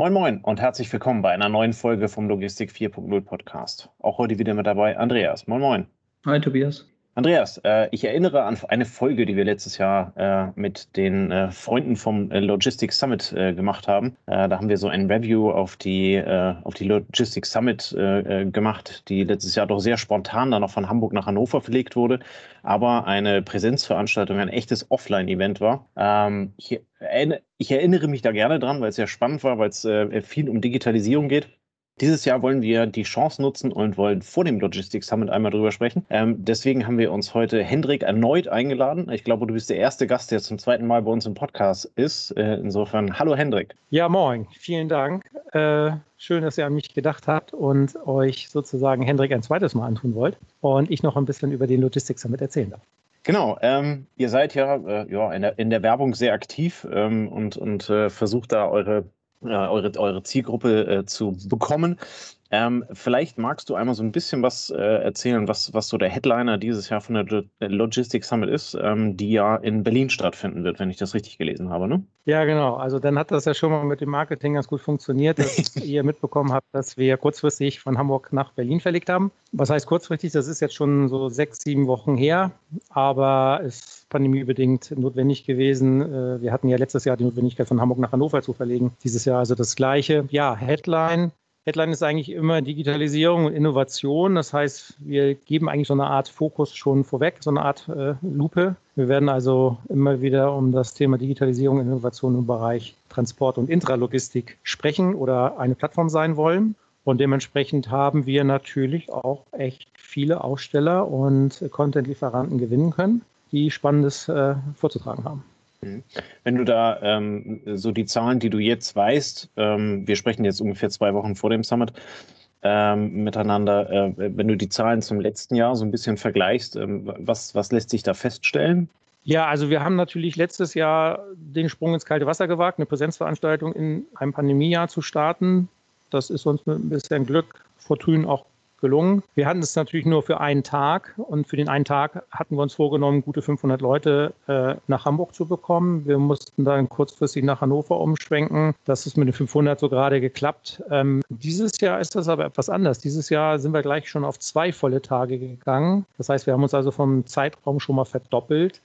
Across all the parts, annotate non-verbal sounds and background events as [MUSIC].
Moin Moin und herzlich willkommen bei einer neuen Folge vom Logistik 4.0 Podcast. Auch heute wieder mit dabei Andreas. Moin Moin. Hi Tobias. Andreas, äh, ich erinnere an eine Folge, die wir letztes Jahr äh, mit den äh, Freunden vom Logistics Summit gemacht haben. Da haben wir so ein Review auf die, auf die Logistics Summit gemacht, die letztes Jahr doch sehr spontan dann noch von Hamburg nach Hannover verlegt wurde, aber eine Präsenzveranstaltung, ein echtes Offline-Event war. Ähm, ich, erinnere mich da gerne dran, weil es sehr spannend war, weil es viel um Digitalisierung geht. Dieses Jahr wollen wir die Chance nutzen und wollen vor dem Logistics Summit einmal drüber sprechen. Ähm, deswegen haben wir uns heute Hendrik erneut eingeladen. Ich glaube, du bist der erste Gast, der zum zweiten Mal bei uns im Podcast ist. Äh, insofern, hallo Hendrik. Ja, moin. Vielen Dank. Äh, schön, dass ihr an mich gedacht habt und euch sozusagen Hendrik ein zweites Mal antun wollt und ich noch ein bisschen über den Logistics Summit erzählen darf. Genau, ähm, ihr seid ja, äh, ja in, der, in der Werbung sehr aktiv ähm, und, und äh, versucht da eure eure, eure Zielgruppe äh, zu bekommen. Ähm, vielleicht magst du einmal so ein bisschen was äh, erzählen, was, was so der Headliner dieses Jahr von der Logistics Summit ist, ähm, die ja in Berlin stattfinden wird, wenn ich das richtig gelesen habe, ne? Ja, genau. Also dann hat das ja schon mal mit dem Marketing ganz gut funktioniert, dass [LAUGHS] ihr mitbekommen habt, dass wir kurzfristig von Hamburg nach Berlin verlegt haben. Was heißt kurzfristig? Das ist jetzt schon so sechs, sieben Wochen her, aber ist pandemiebedingt notwendig gewesen. Äh, wir hatten ja letztes Jahr die Notwendigkeit, von Hamburg nach Hannover zu verlegen. Dieses Jahr also das Gleiche. Ja, Headline Headline ist eigentlich immer Digitalisierung und Innovation. Das heißt, wir geben eigentlich so eine Art Fokus schon vorweg, so eine Art äh, Lupe. Wir werden also immer wieder um das Thema Digitalisierung und Innovation im Bereich Transport und Intralogistik sprechen oder eine Plattform sein wollen. Und dementsprechend haben wir natürlich auch echt viele Aussteller und Content-Lieferanten gewinnen können, die Spannendes äh, vorzutragen haben. Mhm. Wenn du da ähm, so die Zahlen, die du jetzt weißt, ähm, wir sprechen jetzt ungefähr zwei Wochen vor dem Summit ähm, miteinander, äh, wenn du die Zahlen zum letzten Jahr so ein bisschen vergleichst, ähm, was, was lässt sich da feststellen? Ja, also wir haben natürlich letztes Jahr den Sprung ins kalte Wasser gewagt, eine Präsenzveranstaltung in einem Pandemiejahr zu starten. Das ist uns mit ein bisschen Glück, Fortune auch gelungen. Wir hatten es natürlich nur für einen Tag und für den einen Tag hatten wir uns vorgenommen, gute 500 Leute äh, nach Hamburg zu bekommen. Wir mussten dann kurzfristig nach Hannover umschwenken. Das ist mit den 500 so gerade geklappt. Ähm, dieses Jahr ist das aber etwas anders. Dieses Jahr sind wir gleich schon auf zwei volle Tage gegangen. Das heißt, wir haben uns also vom Zeitraum schon mal verdoppelt.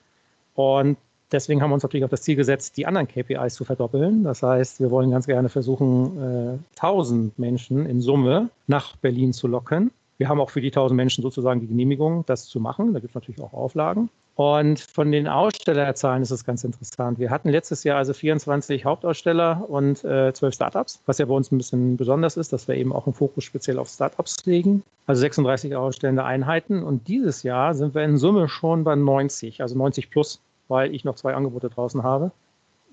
Und Deswegen haben wir uns natürlich auch das Ziel gesetzt, die anderen KPIs zu verdoppeln. Das heißt, wir wollen ganz gerne versuchen, äh, 1000 Menschen in Summe nach Berlin zu locken. Wir haben auch für die 1000 Menschen sozusagen die Genehmigung, das zu machen. Da gibt es natürlich auch Auflagen. Und von den Ausstellerzahlen ist es ganz interessant. Wir hatten letztes Jahr also 24 Hauptaussteller und äh, 12 Startups, was ja bei uns ein bisschen besonders ist, dass wir eben auch einen Fokus speziell auf Startups legen. Also 36 ausstellende Einheiten. Und dieses Jahr sind wir in Summe schon bei 90, also 90 plus weil ich noch zwei Angebote draußen habe.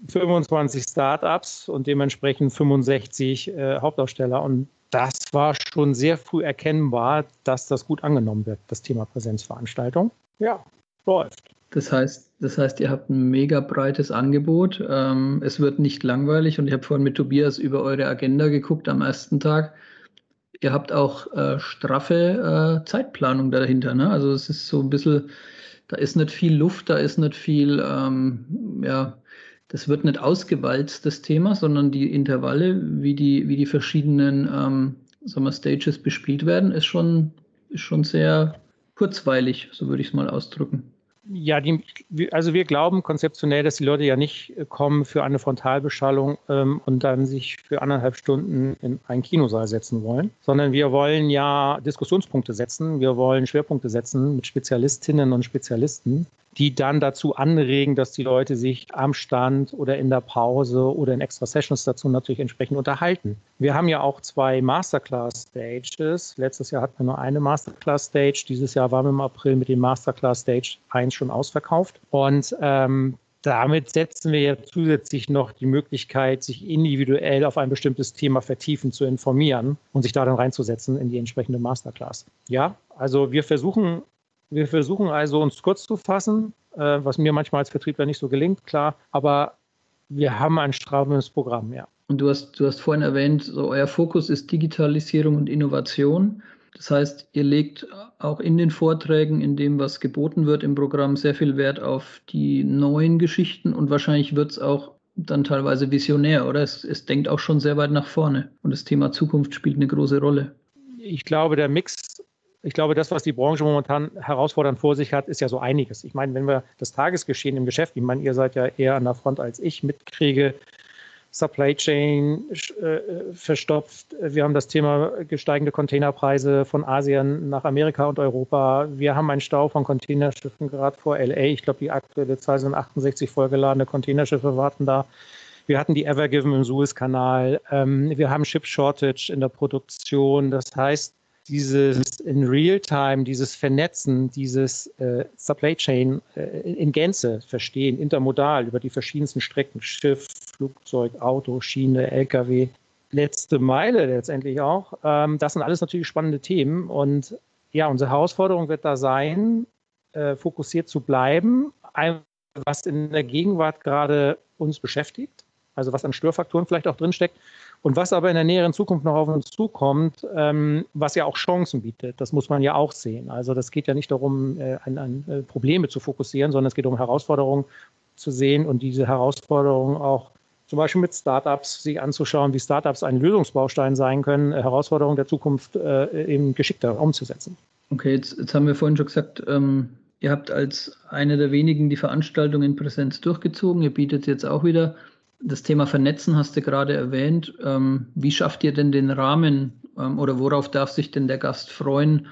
25 Startups und dementsprechend 65 äh, Hauptaussteller. Und das war schon sehr früh erkennbar, dass das gut angenommen wird, das Thema Präsenzveranstaltung. Ja, läuft. Das heißt, das heißt, ihr habt ein mega breites Angebot. Ähm, es wird nicht langweilig und ich habe vorhin mit Tobias über eure Agenda geguckt am ersten Tag. Ihr habt auch äh, straffe äh, Zeitplanung dahinter. Ne? Also es ist so ein bisschen da ist nicht viel Luft, da ist nicht viel, ähm, ja, das wird nicht ausgewalzt, das Thema, sondern die Intervalle, wie die, wie die verschiedenen ähm, sagen wir, Stages bespielt werden, ist schon, ist schon sehr kurzweilig, so würde ich es mal ausdrücken. Ja, die, also wir glauben konzeptionell, dass die Leute ja nicht äh, kommen für eine Frontalbeschallung ähm, und dann sich für anderthalb Stunden in einen Kinosaal setzen wollen, sondern wir wollen ja Diskussionspunkte setzen, wir wollen Schwerpunkte setzen mit Spezialistinnen und Spezialisten, die dann dazu anregen, dass die Leute sich am Stand oder in der Pause oder in extra Sessions dazu natürlich entsprechend unterhalten. Wir haben ja auch zwei Masterclass-Stages. Letztes Jahr hatten wir nur eine Masterclass-Stage. Dieses Jahr waren wir im April mit dem Masterclass-Stage 1 schon ausverkauft. Und ähm, damit setzen wir ja zusätzlich noch die Möglichkeit, sich individuell auf ein bestimmtes Thema vertiefen zu informieren und sich da dann reinzusetzen in die entsprechende Masterclass. Ja, also wir versuchen wir versuchen also, uns kurz zu fassen, äh, was mir manchmal als Vertriebler nicht so gelingt, klar, aber wir haben ein straffendes Programm, ja. Und du hast, du hast vorhin erwähnt, so euer Fokus ist Digitalisierung und Innovation. Das heißt, ihr legt auch in den Vorträgen, in dem, was geboten wird im Programm, sehr viel Wert auf die neuen Geschichten und wahrscheinlich wird es auch dann teilweise visionär, oder? Es, es denkt auch schon sehr weit nach vorne und das Thema Zukunft spielt eine große Rolle. Ich glaube, der Mix ich glaube, das, was die Branche momentan herausfordernd vor sich hat, ist ja so einiges. Ich meine, wenn wir das Tagesgeschehen im Geschäft, ich meine, ihr seid ja eher an der Front als ich, mitkriege, Supply Chain äh, verstopft. Wir haben das Thema gesteigende Containerpreise von Asien nach Amerika und Europa. Wir haben einen Stau von Containerschiffen gerade vor LA. Ich glaube, die aktuelle Zahl sind 68 vollgeladene Containerschiffe warten da. Wir hatten die Evergiven im Suezkanal. Ähm, wir haben Chip Shortage in der Produktion. Das heißt, dieses in Real-Time, dieses Vernetzen, dieses äh, Supply Chain äh, in Gänze verstehen, intermodal über die verschiedensten Strecken, Schiff, Flugzeug, Auto, Schiene, LKW, letzte Meile letztendlich auch. Ähm, das sind alles natürlich spannende Themen und ja, unsere Herausforderung wird da sein, äh, fokussiert zu bleiben, was in der Gegenwart gerade uns beschäftigt, also was an Störfaktoren vielleicht auch drinsteckt und was aber in der näheren Zukunft noch auf uns zukommt, ähm, was ja auch Chancen bietet, das muss man ja auch sehen. Also das geht ja nicht darum, äh, an, an äh, Probleme zu fokussieren, sondern es geht um Herausforderungen zu sehen und diese Herausforderungen auch zum Beispiel mit Startups sich anzuschauen, wie Startups ein Lösungsbaustein sein können, äh, Herausforderungen der Zukunft äh, eben geschickter umzusetzen. Okay, jetzt, jetzt haben wir vorhin schon gesagt, ähm, ihr habt als eine der wenigen die Veranstaltung in Präsenz durchgezogen. Ihr bietet jetzt auch wieder das Thema Vernetzen hast du gerade erwähnt. Ähm, wie schafft ihr denn den Rahmen ähm, oder worauf darf sich denn der Gast freuen,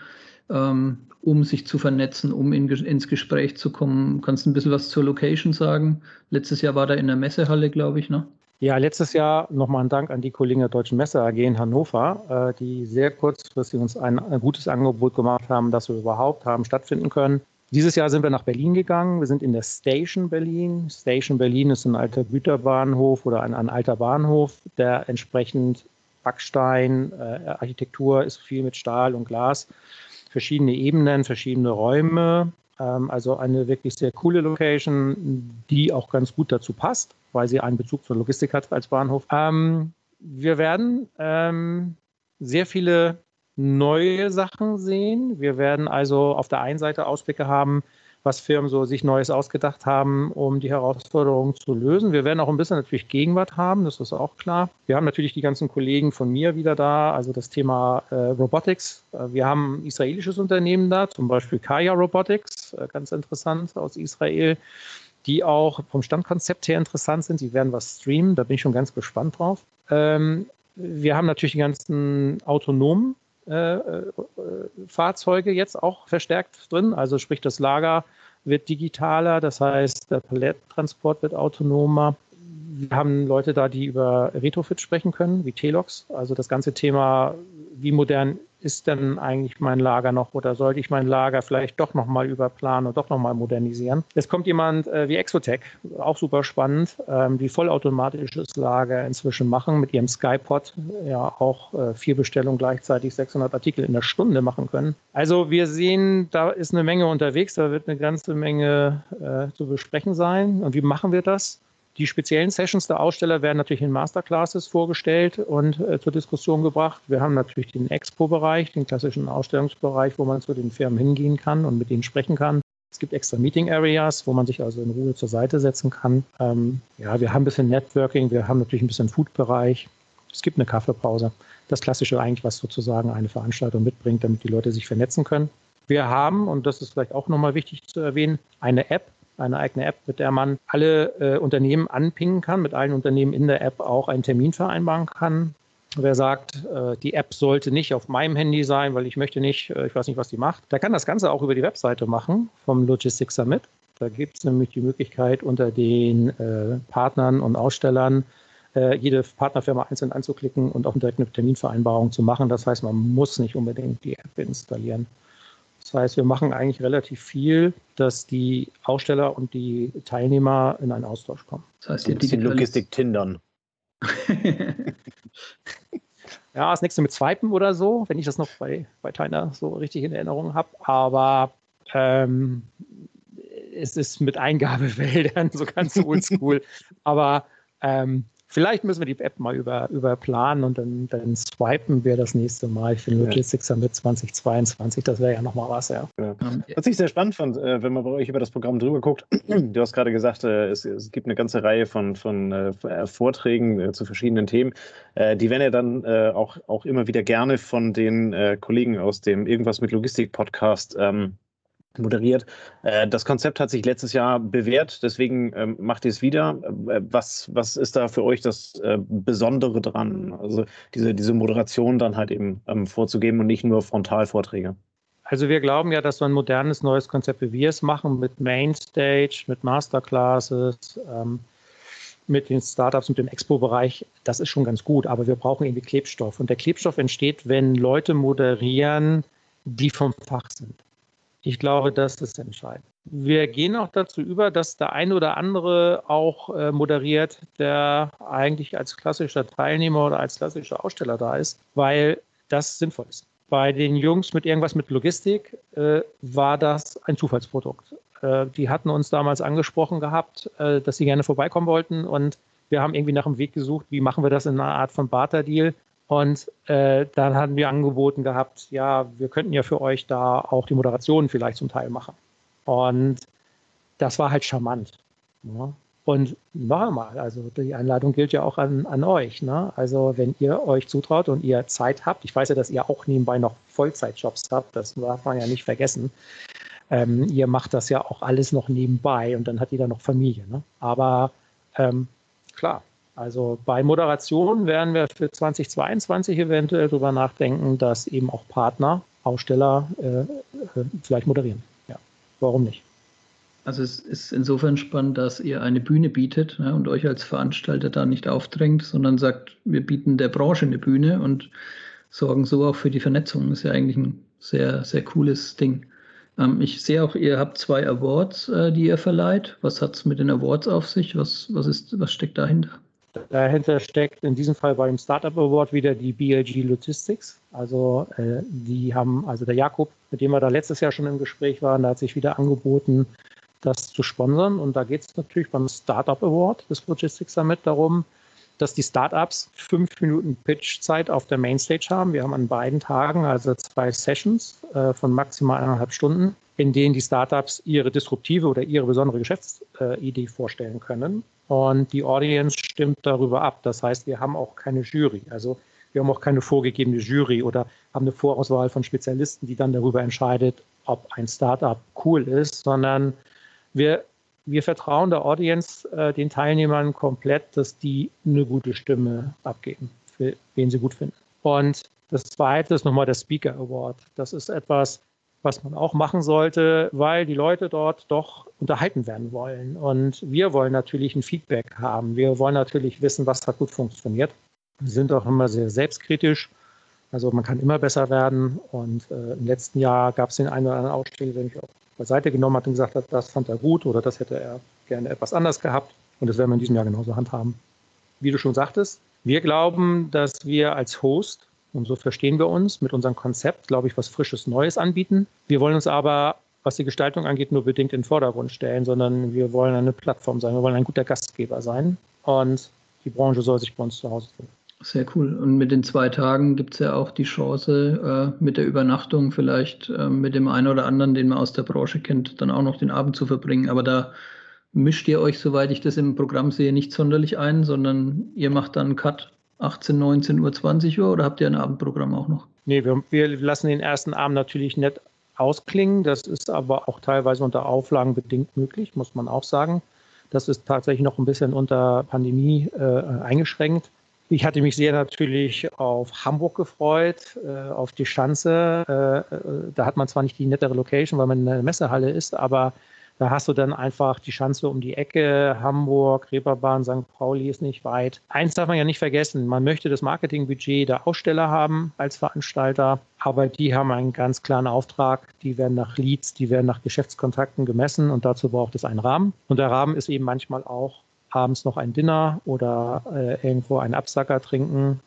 ähm, um sich zu vernetzen, um in, ins Gespräch zu kommen? Kannst du ein bisschen was zur Location sagen? Letztes Jahr war da in der Messehalle, glaube ich, ne? Ja, letztes Jahr nochmal ein Dank an die Kollegen der Deutschen Messe AG in Hannover, äh, die sehr kurzfristig uns ein, ein gutes Angebot gemacht haben, dass wir überhaupt haben stattfinden können. Dieses Jahr sind wir nach Berlin gegangen. Wir sind in der Station Berlin. Station Berlin ist ein alter Güterbahnhof oder ein, ein alter Bahnhof, der entsprechend Backstein, äh, Architektur ist viel mit Stahl und Glas, verschiedene Ebenen, verschiedene Räume. Ähm, also eine wirklich sehr coole Location, die auch ganz gut dazu passt, weil sie einen Bezug zur Logistik hat als Bahnhof. Ähm, wir werden ähm, sehr viele neue Sachen sehen. Wir werden also auf der einen Seite Ausblicke haben, was Firmen so sich Neues ausgedacht haben, um die Herausforderungen zu lösen. Wir werden auch ein bisschen natürlich Gegenwart haben, das ist auch klar. Wir haben natürlich die ganzen Kollegen von mir wieder da, also das Thema äh, Robotics. Äh, wir haben ein israelisches Unternehmen da, zum Beispiel Kaya Robotics, äh, ganz interessant aus Israel, die auch vom Standkonzept her interessant sind. Die werden was streamen, da bin ich schon ganz gespannt drauf. Ähm, wir haben natürlich die ganzen autonomen Fahrzeuge jetzt auch verstärkt drin. Also sprich, das Lager wird digitaler, das heißt, der Paletttransport wird autonomer. Wir haben Leute da, die über Retrofit sprechen können, wie Telox. Also das ganze Thema, wie modern ist denn eigentlich mein Lager noch oder sollte ich mein Lager vielleicht doch nochmal überplanen und doch nochmal modernisieren? Es kommt jemand äh, wie Exotech, auch super spannend, ähm, die vollautomatisches Lager inzwischen machen mit ihrem Skypod, ja auch äh, vier Bestellungen gleichzeitig 600 Artikel in der Stunde machen können. Also wir sehen, da ist eine Menge unterwegs, da wird eine ganze Menge äh, zu besprechen sein. Und wie machen wir das? Die speziellen Sessions der Aussteller werden natürlich in Masterclasses vorgestellt und äh, zur Diskussion gebracht. Wir haben natürlich den Expo-Bereich, den klassischen Ausstellungsbereich, wo man zu den Firmen hingehen kann und mit ihnen sprechen kann. Es gibt extra Meeting Areas, wo man sich also in Ruhe zur Seite setzen kann. Ähm, ja, wir haben ein bisschen Networking, wir haben natürlich ein bisschen Food-Bereich. Es gibt eine Kaffeepause. Das Klassische eigentlich, was sozusagen eine Veranstaltung mitbringt, damit die Leute sich vernetzen können. Wir haben, und das ist vielleicht auch nochmal wichtig zu erwähnen, eine App, eine eigene App, mit der man alle äh, Unternehmen anpingen kann, mit allen Unternehmen in der App auch einen Termin vereinbaren kann. Wer sagt, äh, die App sollte nicht auf meinem Handy sein, weil ich möchte nicht, äh, ich weiß nicht, was die macht, der kann das Ganze auch über die Webseite machen vom Logistics Summit. Da gibt es nämlich die Möglichkeit, unter den äh, Partnern und Ausstellern äh, jede Partnerfirma einzeln anzuklicken und auch direkt eine Terminvereinbarung zu machen. Das heißt, man muss nicht unbedingt die App installieren. Das heißt, wir machen eigentlich relativ viel, dass die Aussteller und die Teilnehmer in einen Austausch kommen. Das heißt, ihr die Logistik tindern. [LAUGHS] ja, das nächste mit Swipen oder so, wenn ich das noch bei, bei Tyner so richtig in Erinnerung habe. Aber ähm, es ist mit Eingabefeldern [LAUGHS] so ganz oldschool. [LAUGHS] Aber ähm, Vielleicht müssen wir die App mal über, überplanen und dann, dann swipen wir das nächste Mal für den Logistics Summit 2022. Das wäre ja nochmal was, ja. ja. Was ich sehr spannend fand, äh, wenn man bei euch über das Programm drüber guckt, [CLEARS THROAT] du hast gerade gesagt, äh, es, es, gibt eine ganze Reihe von, von äh, Vorträgen zu verschiedenen Themen. Die werden ja dann auch, auch immer wieder gerne von den Kollegen aus dem Irgendwas mit Logistik Podcast ähm, moderiert. Äh, das Konzept hat sich letztes Jahr bewährt, deswegen ähm, macht ihr es wieder. Äh, was, was ist da für euch das äh, Besondere dran? Also diese, diese Moderation dann halt eben ähm, vorzugeben und nicht nur Frontalvorträge. Also wir glauben ja, dass so ein modernes neues Konzept, wie wir es machen, mit Mainstage, mit Masterclasses, ähm, mit den Startups und dem Expo-Bereich, das ist schon ganz gut, aber wir brauchen irgendwie Klebstoff. Und der Klebstoff entsteht, wenn Leute moderieren, die vom Fach sind. Ich glaube, das ist entscheidend. Wir gehen auch dazu über, dass der eine oder andere auch äh, moderiert, der eigentlich als klassischer Teilnehmer oder als klassischer Aussteller da ist, weil das sinnvoll ist. Bei den Jungs mit irgendwas mit Logistik äh, war das ein Zufallsprodukt. Äh, die hatten uns damals angesprochen gehabt, äh, dass sie gerne vorbeikommen wollten und wir haben irgendwie nach einem Weg gesucht, wie machen wir das in einer Art von Barter-Deal. Und äh, dann hatten wir angeboten gehabt, ja, wir könnten ja für euch da auch die Moderation vielleicht zum Teil machen. Und das war halt charmant. Ne? Und noch einmal, also die Einladung gilt ja auch an, an euch. Ne? Also wenn ihr euch zutraut und ihr Zeit habt, ich weiß ja, dass ihr auch nebenbei noch Vollzeitjobs habt, das darf man ja nicht vergessen. Ähm, ihr macht das ja auch alles noch nebenbei und dann hat jeder noch Familie. Ne? Aber ähm, klar, also bei Moderation werden wir für 2022 eventuell darüber nachdenken, dass eben auch Partner, Aussteller äh, äh, vielleicht moderieren. Ja, warum nicht? Also es ist insofern spannend, dass ihr eine Bühne bietet ja, und euch als Veranstalter da nicht aufdrängt, sondern sagt, wir bieten der Branche eine Bühne und sorgen so auch für die Vernetzung. Das ist ja eigentlich ein sehr, sehr cooles Ding. Ähm, ich sehe auch, ihr habt zwei Awards, äh, die ihr verleiht. Was hat es mit den Awards auf sich? Was, was, ist, was steckt dahinter? Dahinter steckt in diesem Fall beim Startup Award wieder die BLG Logistics. Also äh, die haben, also der Jakob, mit dem wir da letztes Jahr schon im Gespräch waren, der hat sich wieder angeboten, das zu sponsern. Und da geht es natürlich beim Startup Award des Logistics Summit darum, dass die Startups fünf Minuten Pitch-Zeit auf der Mainstage haben. Wir haben an beiden Tagen also zwei Sessions äh, von maximal eineinhalb Stunden, in denen die Startups ihre disruptive oder ihre besondere Geschäftsidee vorstellen können und die Audience stimmt darüber ab. Das heißt, wir haben auch keine Jury. Also wir haben auch keine vorgegebene Jury oder haben eine Vorauswahl von Spezialisten, die dann darüber entscheidet, ob ein Startup cool ist, sondern wir, wir vertrauen der Audience, äh, den Teilnehmern komplett, dass die eine gute Stimme abgeben, für wen sie gut finden. Und das zweite ist nochmal der Speaker Award. Das ist etwas, was man auch machen sollte, weil die Leute dort doch unterhalten werden wollen. Und wir wollen natürlich ein Feedback haben. Wir wollen natürlich wissen, was hat gut funktioniert. Wir sind auch immer sehr selbstkritisch. Also man kann immer besser werden. Und äh, im letzten Jahr gab es den einen oder anderen Aussteller, den ich auch beiseite genommen hat und gesagt hat, das fand er gut oder das hätte er gerne etwas anders gehabt. Und das werden wir in diesem Jahr genauso handhaben. Wie du schon sagtest, wir glauben, dass wir als Host und so verstehen wir uns mit unserem Konzept, glaube ich, was Frisches, Neues anbieten. Wir wollen uns aber, was die Gestaltung angeht, nur bedingt in den Vordergrund stellen, sondern wir wollen eine Plattform sein. Wir wollen ein guter Gastgeber sein. Und die Branche soll sich bei uns zu Hause fühlen. Sehr cool. Und mit den zwei Tagen gibt es ja auch die Chance, äh, mit der Übernachtung vielleicht äh, mit dem einen oder anderen, den man aus der Branche kennt, dann auch noch den Abend zu verbringen. Aber da mischt ihr euch, soweit ich das im Programm sehe, nicht sonderlich ein, sondern ihr macht dann einen Cut 18, 19 Uhr, 20 Uhr oder habt ihr ein Abendprogramm auch noch? Nee, wir, wir lassen den ersten Abend natürlich nicht ausklingen. Das ist aber auch teilweise unter Auflagen bedingt möglich, muss man auch sagen. Das ist tatsächlich noch ein bisschen unter Pandemie äh, eingeschränkt. Ich hatte mich sehr natürlich auf Hamburg gefreut, äh, auf die Schanze. Äh, äh da hat man zwar nicht die nettere Location, weil man in der Messehalle ist, aber da hast du dann einfach die Chance um die Ecke, Hamburg, Reeperbahn, St. Pauli ist nicht weit. Eins darf man ja nicht vergessen, man möchte das Marketingbudget der Aussteller haben als Veranstalter, aber die haben einen ganz klaren Auftrag, die werden nach Leads, die werden nach Geschäftskontakten gemessen und dazu braucht es einen Rahmen. Und der Rahmen ist eben manchmal auch abends noch ein Dinner oder äh, irgendwo einen Absacker trinken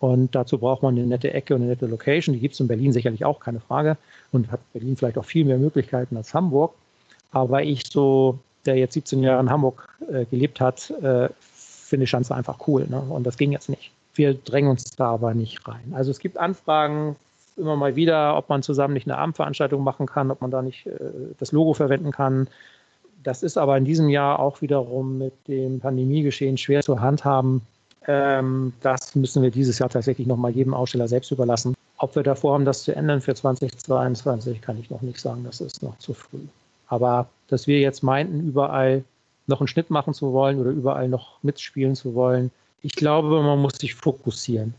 und dazu braucht man eine nette Ecke und eine nette Location. Die gibt es in Berlin sicherlich auch, keine Frage. Und hat Berlin vielleicht auch viel mehr Möglichkeiten als Hamburg. Aber ich so, der jetzt 17 Jahre in Hamburg äh, gelebt hat, äh, finde Schanze einfach cool. Ne? Und das ging jetzt nicht. Wir drängen uns da aber nicht rein. Also es gibt Anfragen immer mal wieder, ob man zusammen nicht eine Abendveranstaltung machen kann, ob man da nicht äh, das Logo verwenden kann. Das ist aber in diesem Jahr auch wiederum mit dem Pandemiegeschehen schwer zu handhaben. Ähm, das müssen wir dieses Jahr tatsächlich nochmal jedem Aussteller selbst überlassen. Ob wir davor haben, das zu ändern für 2022, kann ich noch nicht sagen. Das ist noch zu früh. Aber dass wir jetzt meinten, überall noch einen Schnitt machen zu wollen oder überall noch mitspielen zu wollen, ich glaube, man muss sich fokussieren,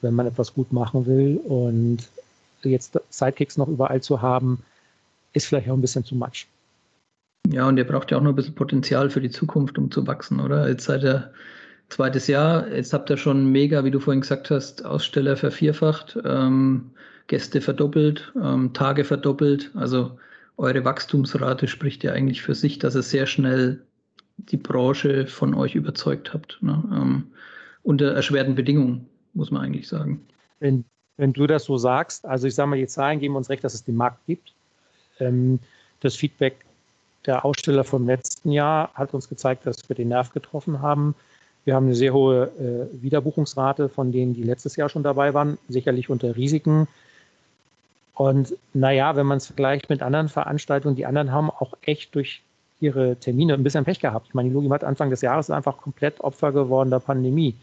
wenn man etwas gut machen will. Und jetzt Sidekicks noch überall zu haben, ist vielleicht auch ein bisschen zu much. Ja, und ihr braucht ja auch noch ein bisschen Potenzial für die Zukunft, um zu wachsen, oder? Jetzt seid ihr zweites Jahr, jetzt habt ihr schon mega, wie du vorhin gesagt hast, Aussteller vervierfacht, ähm, Gäste verdoppelt, ähm, Tage verdoppelt. Also eure Wachstumsrate spricht ja eigentlich für sich, dass ihr sehr schnell die Branche von euch überzeugt habt. Ne? Ähm, unter erschwerten Bedingungen, muss man eigentlich sagen. Wenn, wenn du das so sagst, also ich sage mal, die Zahlen geben uns recht, dass es den Markt gibt. Ähm, das Feedback der Aussteller vom letzten Jahr hat uns gezeigt, dass wir den Nerv getroffen haben. Wir haben eine sehr hohe äh, Wiederbuchungsrate von denen, die letztes Jahr schon dabei waren, sicherlich unter Risiken. Und naja, wenn man es vergleicht mit anderen Veranstaltungen, die anderen haben auch echt durch ihre Termine ein bisschen Pech gehabt. Ich meine, die Logim hat Anfang des Jahres einfach komplett Opfer geworden der Pandemie.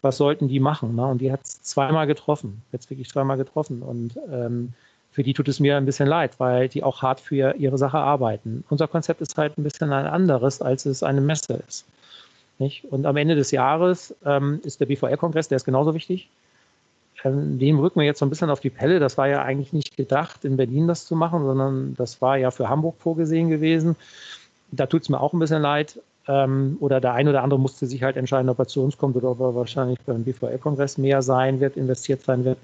Was sollten die machen? Ne? Und die hat es zweimal getroffen, jetzt wirklich zweimal getroffen. Und ähm, für die tut es mir ein bisschen leid, weil die auch hart für ihre Sache arbeiten. Unser Konzept ist halt ein bisschen ein anderes, als es eine Messe ist. Nicht? Und am Ende des Jahres ähm, ist der BVR-Kongress, der ist genauso wichtig. Dem rücken wir jetzt so ein bisschen auf die Pelle. Das war ja eigentlich nicht gedacht, in Berlin das zu machen, sondern das war ja für Hamburg vorgesehen gewesen. Da tut es mir auch ein bisschen leid. Ähm, oder der eine oder andere musste sich halt entscheiden, ob er zu uns kommt oder ob er wahrscheinlich beim BVR-Kongress mehr sein wird, investiert sein wird.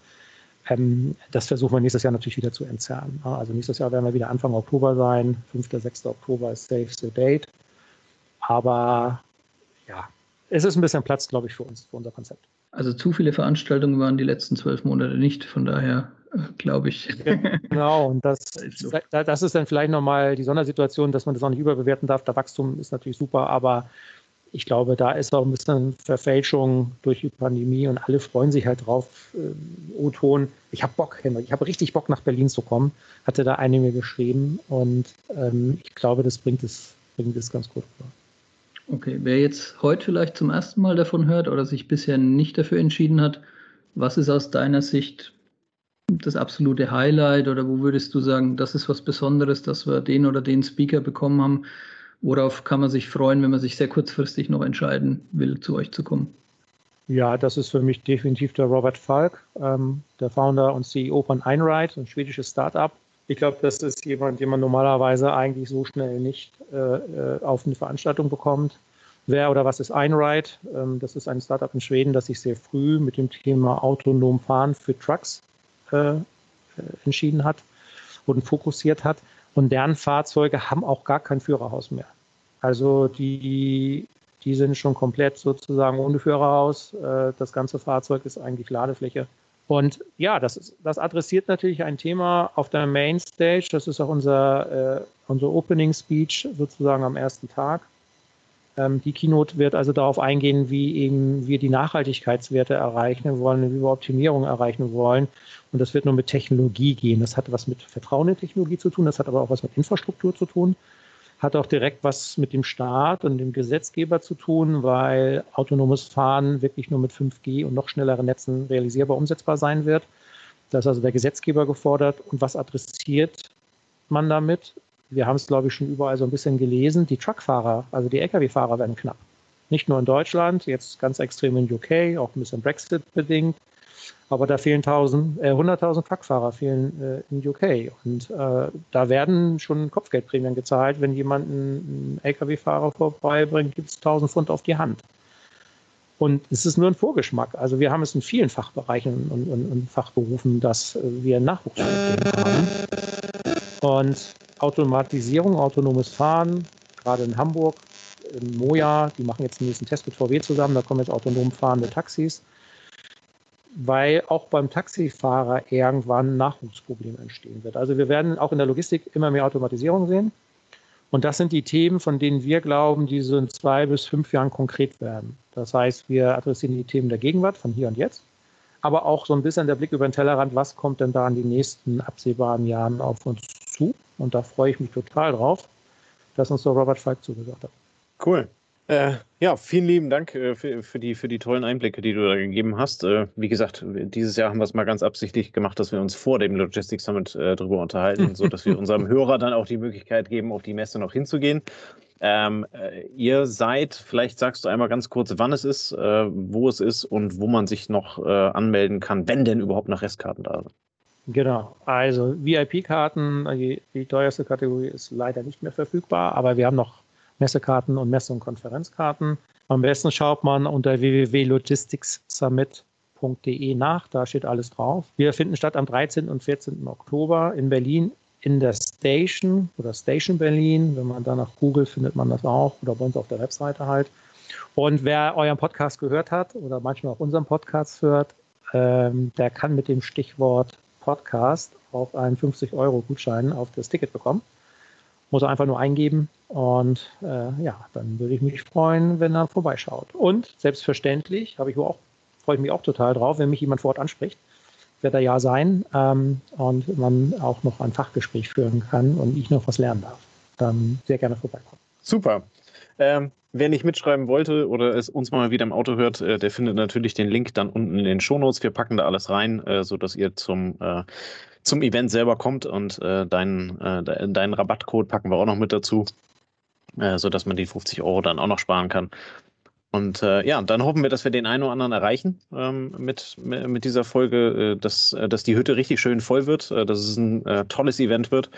Ähm, das versuchen wir nächstes Jahr natürlich wieder zu entzerren. Also nächstes Jahr werden wir wieder Anfang Oktober sein. 5. 6. Oktober ist safe the date. Aber ja, es ist ein bisschen Platz, glaube ich, für uns, für unser Konzept. Also zu viele Veranstaltungen waren die letzten zwölf Monate nicht, von daher äh, glaube ich. Genau, und das, [LAUGHS] das ist dann vielleicht nochmal die Sondersituation, dass man das auch nicht überbewerten darf. Der Wachstum ist natürlich super, aber ich glaube, da ist auch ein bisschen Verfälschung durch die Pandemie und alle freuen sich halt drauf. Äh, O-Ton, ich habe Bock, Henrik, ich habe richtig Bock nach Berlin zu kommen, hatte da eine mir geschrieben und ähm, ich glaube, das bringt es, bringt es ganz gut rüber. Okay, wer jetzt heute vielleicht zum ersten Mal davon hört oder sich bisher nicht dafür entschieden hat, was ist aus deiner Sicht das absolute Highlight oder wo würdest du sagen, das ist was Besonderes, dass wir den oder den Speaker bekommen haben? Worauf kann man sich freuen, wenn man sich sehr kurzfristig noch entscheiden will, zu euch zu kommen? Ja, das ist für mich definitiv der Robert Falk, ähm, der Founder und CEO von Einride, ein schwedisches Startup. Ich glaube, das ist jemand, den man normalerweise eigentlich so schnell nicht äh, äh auf eine Veranstaltung bekommt. Wer oder was ist Einride? Ähm, das ist ein Startup in Schweden, das sich sehr früh mit dem Thema autonom fahren für Trucks äh, äh entschieden hat und fokussiert hat. Und deren Fahrzeuge haben auch gar kein Führerhaus mehr. Also die, die sind schon komplett sozusagen ohne Führerhaus. Äh, das ganze Fahrzeug ist eigentlich Ladefläche. Und ja, das, ist, das adressiert natürlich ein Thema auf der Mainstage. Das ist auch unser, äh, unser Opening Speech sozusagen am ersten Tag. Ähm, die Keynote wird also darauf eingehen, wie eben wir die Nachhaltigkeitswerte erreichen wollen, wie wir Optimierung erreichen wollen. Und das wird nur mit Technologie gehen. Das hat was mit Vertrauen in Technologie zu tun, das hat aber auch was mit Infrastruktur zu tun, hat auch direkt was mit dem Staat und dem Gesetzgeber zu tun, weil autonomes Fahren wirklich nur mit 5G und noch schnelleren Netzen realisierbar umsetzbar sein wird. Da ist also der Gesetzgeber gefordert. Und was adressiert man damit? wir haben es, glaube ich, schon überall so ein bisschen gelesen, die Truckfahrer, also die Lkw-Fahrer werden knapp. Nicht nur in Deutschland, jetzt ganz extrem in UK, auch ein bisschen Brexit bedingt. Aber da fehlen 1000, äh, 100.000 Truckfahrer fehlen äh, in UK. Und äh, da werden schon Kopfgeldprämien gezahlt. Wenn jemand einen Lkw-Fahrer vorbeibringt, gibt es 1000 Pfund auf die Hand. Und es ist nur ein Vorgeschmack. Also wir haben es in vielen Fachbereichen und, und, und Fachberufen, dass wir Nachwuchsprobleme haben. Und Automatisierung, autonomes Fahren, gerade in Hamburg, in Moja, die machen jetzt den nächsten Test mit VW zusammen, da kommen jetzt autonom fahrende Taxis, weil auch beim Taxifahrer irgendwann ein Nachwuchsproblem entstehen wird. Also wir werden auch in der Logistik immer mehr Automatisierung sehen. Und das sind die Themen, von denen wir glauben, die so in zwei bis fünf Jahren konkret werden. Das heißt, wir adressieren die Themen der Gegenwart von hier und jetzt, aber auch so ein bisschen der Blick über den Tellerrand, was kommt denn da in den nächsten absehbaren Jahren auf uns zu. Und da freue ich mich total drauf, dass uns so Robert Falk zugesagt hat. Cool. Äh, ja, vielen lieben Dank äh, für, für, die, für die tollen Einblicke, die du da gegeben hast. Äh, wie gesagt, dieses Jahr haben wir es mal ganz absichtlich gemacht, dass wir uns vor dem Logistics Summit äh, darüber unterhalten, sodass wir [LAUGHS] unserem Hörer dann auch die Möglichkeit geben, auf die Messe noch hinzugehen. Ähm, äh, ihr seid, vielleicht sagst du einmal ganz kurz, wann es ist, äh, wo es ist und wo man sich noch anmelden kann, wenn denn überhaupt noch Restkarten da sind. Genau, also VIP-Karten, die, die teuerste Kategorie ist leider nicht mehr verfügbar, aber wir haben noch Messekarten und Messe- und Konferenzkarten. Am besten schaut man unter www.logisticssummit.de nach, da steht alles drauf. Wir finden statt am 13. und 14. Oktober in Berlin in der Station oder Station Berlin. Wenn man danach googelt, findet man das auch oder bei uns auf der Webseite halt. Und wer euren Podcast gehört hat oder manchmal auch unseren Podcast hört, ähm, der kann mit dem Stichwort Podcast auch einen 50-Euro-Gutschein auf das Ticket bekommen. Muss er einfach nur eingeben und äh, ja, dann würde ich mich freuen, wenn er vorbeischaut. Und selbstverständlich habe ich auch, freue ich mich auch total drauf, wenn mich jemand vor Ort anspricht. Wird er ja sein ähm, und man auch noch ein Fachgespräch führen kann und ich noch was lernen darf. Dann sehr gerne vorbeikommen. Super. Ähm, wer nicht mitschreiben wollte oder es uns mal wieder im Auto hört, äh, der findet natürlich den Link dann unten in den Shownotes. Wir packen da alles rein, äh, sodass ihr zum äh, zum Event selber kommt und äh, deinen, äh, deinen Rabattcode packen wir auch noch mit dazu, äh, sodass man die 50 Euro dann auch noch sparen kann. Und äh, ja, dann hoffen wir, dass wir den einen oder anderen erreichen ähm, mit, mit dieser Folge, äh, dass, äh, dass die Hütte richtig schön voll wird, äh, dass es ein tolles Event wird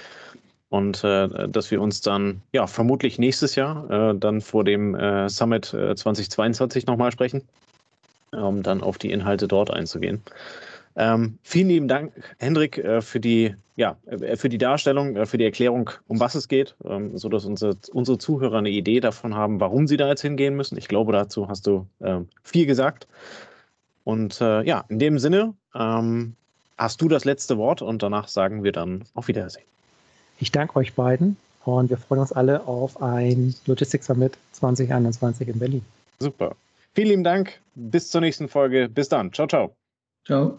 und dass wir uns dann ja vermutlich nächstes Jahr dann vor dem Summit äh, 2022 nochmal sprechen, um dann auf die Inhalte dort einzugehen. Ähm, vielen lieben Dank, Hendrik, äh, für die, ja, äh, für die Darstellung, äh, für die Erklärung, um was es geht, ähm, sodass unsere, unsere Zuhörer eine Idee davon haben, warum sie da jetzt hingehen müssen. Ich glaube, dazu hast du ähm, viel gesagt. Und äh, ja, in dem Sinne ähm, hast du das letzte Wort und danach sagen wir dann auf Wiedersehen. Ich danke euch beiden und wir freuen uns alle auf ein Logistics Summit 2021 in Berlin. Super. Vielen lieben Dank. Bis zur nächsten Folge. Bis dann. Ciao, ciao. Ciao.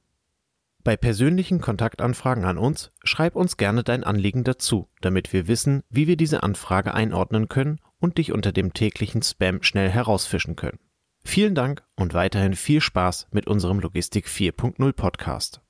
Bei persönlichen Kontaktanfragen an uns schreib uns gerne dein Anliegen dazu, damit wir wissen, wie wir diese Anfrage einordnen können und dich unter dem täglichen Spam schnell herausfischen können. Vielen Dank und weiterhin viel Spaß mit unserem Logistik 4.0 Podcast.